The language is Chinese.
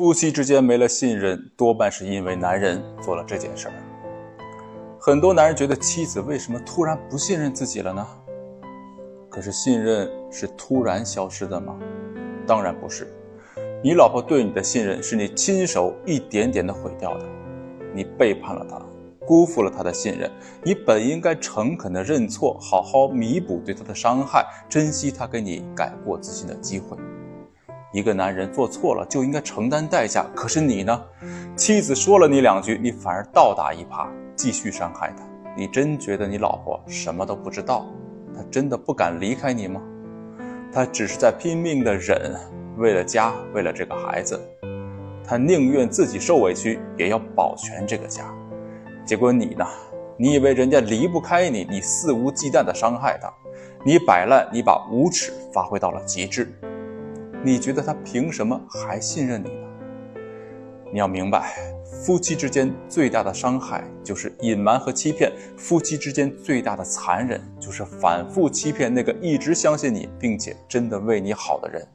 夫妻之间没了信任，多半是因为男人做了这件事儿。很多男人觉得妻子为什么突然不信任自己了呢？可是信任是突然消失的吗？当然不是。你老婆对你的信任是你亲手一点点的毁掉的，你背叛了她，辜负了她的信任。你本应该诚恳的认错，好好弥补对她的伤害，珍惜她给你改过自新的机会。一个男人做错了就应该承担代价，可是你呢？妻子说了你两句，你反而倒打一耙，继续伤害她。你真觉得你老婆什么都不知道？她真的不敢离开你吗？她只是在拼命的忍。为了家，为了这个孩子，她宁愿自己受委屈，也要保全这个家。结果你呢？你以为人家离不开你，你肆无忌惮地伤害他，你摆烂，你把无耻发挥到了极致。你觉得他凭什么还信任你呢？你要明白，夫妻之间最大的伤害就是隐瞒和欺骗；夫妻之间最大的残忍就是反复欺骗那个一直相信你并且真的为你好的人。